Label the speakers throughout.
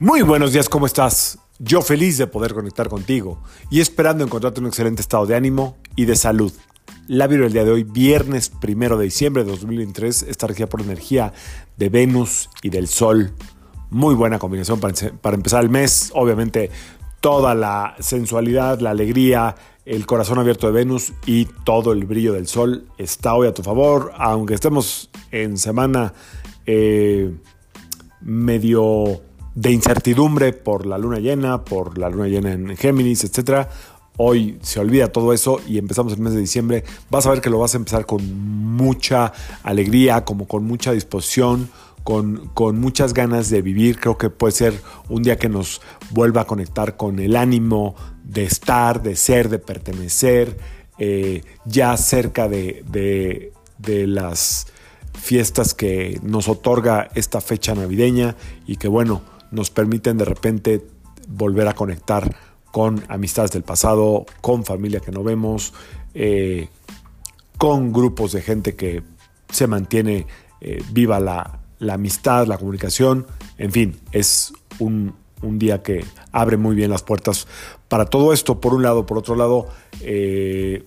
Speaker 1: Muy buenos días, ¿cómo estás? Yo feliz de poder conectar contigo y esperando encontrarte en un excelente estado de ánimo y de salud. La vibra del día de hoy, viernes primero de diciembre de 2023, está regida por energía de Venus y del Sol. Muy buena combinación para, para empezar el mes. Obviamente, toda la sensualidad, la alegría, el corazón abierto de Venus y todo el brillo del Sol está hoy a tu favor. Aunque estemos en semana eh, medio de incertidumbre por la luna llena, por la luna llena en Géminis, etc. Hoy se olvida todo eso y empezamos el mes de diciembre. Vas a ver que lo vas a empezar con mucha alegría, como con mucha disposición, con, con, muchas ganas de vivir. Creo que puede ser un día que nos vuelva a conectar con el ánimo de estar, de ser, de pertenecer, eh, ya cerca de, de, de las fiestas que nos otorga esta fecha navideña y que bueno, nos permiten de repente volver a conectar con amistades del pasado, con familia que no vemos, eh, con grupos de gente que se mantiene eh, viva la, amistad, la comunicación, en fin, es un, día que abre muy bien las puertas para todo esto, por un lado, por otro lado, eh,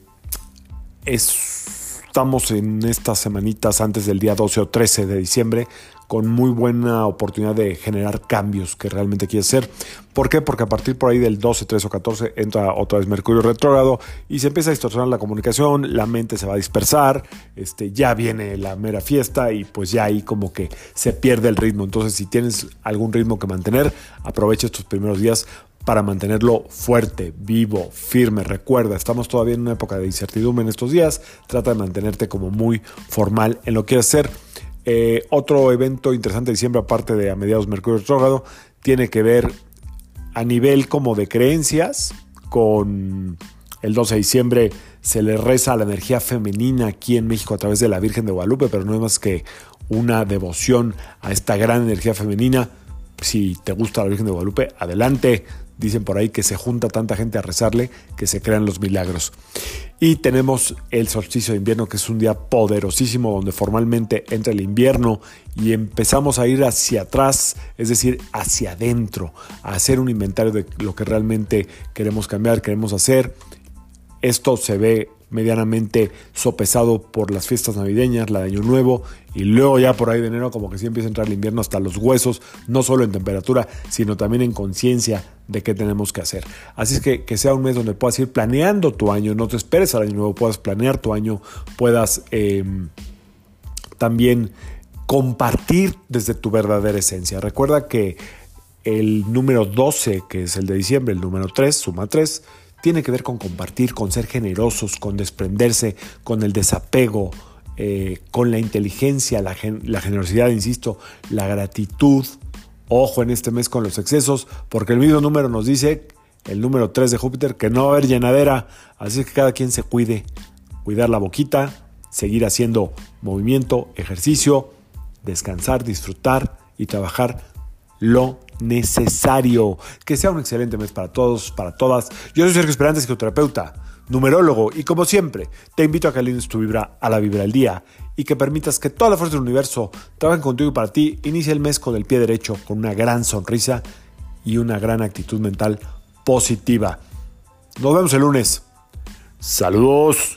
Speaker 1: estamos en estas semanitas antes del día 12 o 13 de diciembre con muy buena oportunidad de generar cambios que realmente quieres hacer. ¿Por qué? Porque a partir por ahí del 12, 13 o 14 entra otra vez Mercurio retrógrado y se empieza a distorsionar la comunicación, la mente se va a dispersar, este, ya viene la mera fiesta y pues ya ahí como que se pierde el ritmo. Entonces si tienes algún ritmo que mantener, aprovecha estos primeros días para mantenerlo fuerte, vivo, firme. Recuerda, estamos todavía en una época de incertidumbre en estos días. Trata de mantenerte como muy formal en lo que hacer. Eh, otro evento interesante de diciembre, aparte de a mediados Mercurio retrógrado, tiene que ver a nivel como de creencias, con el 12 de diciembre se le reza a la energía femenina aquí en México a través de la Virgen de Guadalupe, pero no es más que una devoción a esta gran energía femenina. Si te gusta la Virgen de Guadalupe, adelante. Dicen por ahí que se junta tanta gente a rezarle que se crean los milagros. Y tenemos el solsticio de invierno, que es un día poderosísimo, donde formalmente entra el invierno y empezamos a ir hacia atrás, es decir, hacia adentro, a hacer un inventario de lo que realmente queremos cambiar, queremos hacer. Esto se ve medianamente sopesado por las fiestas navideñas, la de Año Nuevo, y luego ya por ahí de enero como que sí empieza a entrar el invierno hasta los huesos, no solo en temperatura, sino también en conciencia de qué tenemos que hacer. Así es que que sea un mes donde puedas ir planeando tu año, no te esperes al Año Nuevo, puedas planear tu año, puedas em, también compartir desde tu verdadera esencia. Recuerda que el número 12, que es el de diciembre, el número 3, suma 3, tiene que ver con compartir, con ser generosos, con desprenderse, con el desapego, eh, con la inteligencia, la, generosidad, insisto, la gratitud. Ojo en este mes con los excesos, porque el mismo número nos dice, el número 3 de Júpiter, que no va a haber llenadera. Así que cada quien se cuide. Cuidar la boquita, seguir haciendo movimiento, ejercicio, descansar, disfrutar y trabajar lo necesario. Que sea un excelente mes para todos, para todas. Yo soy Sergio Esperante, psicoterapeuta, numerólogo, y como siempre, te invito a que alines tu vibra a la vibra del día y que permitas que toda la fuerza del universo trabaje contigo y para ti. Inicia el mes con el pie derecho, con una gran sonrisa y una gran actitud mental positiva. Nos vemos el lunes. Saludos.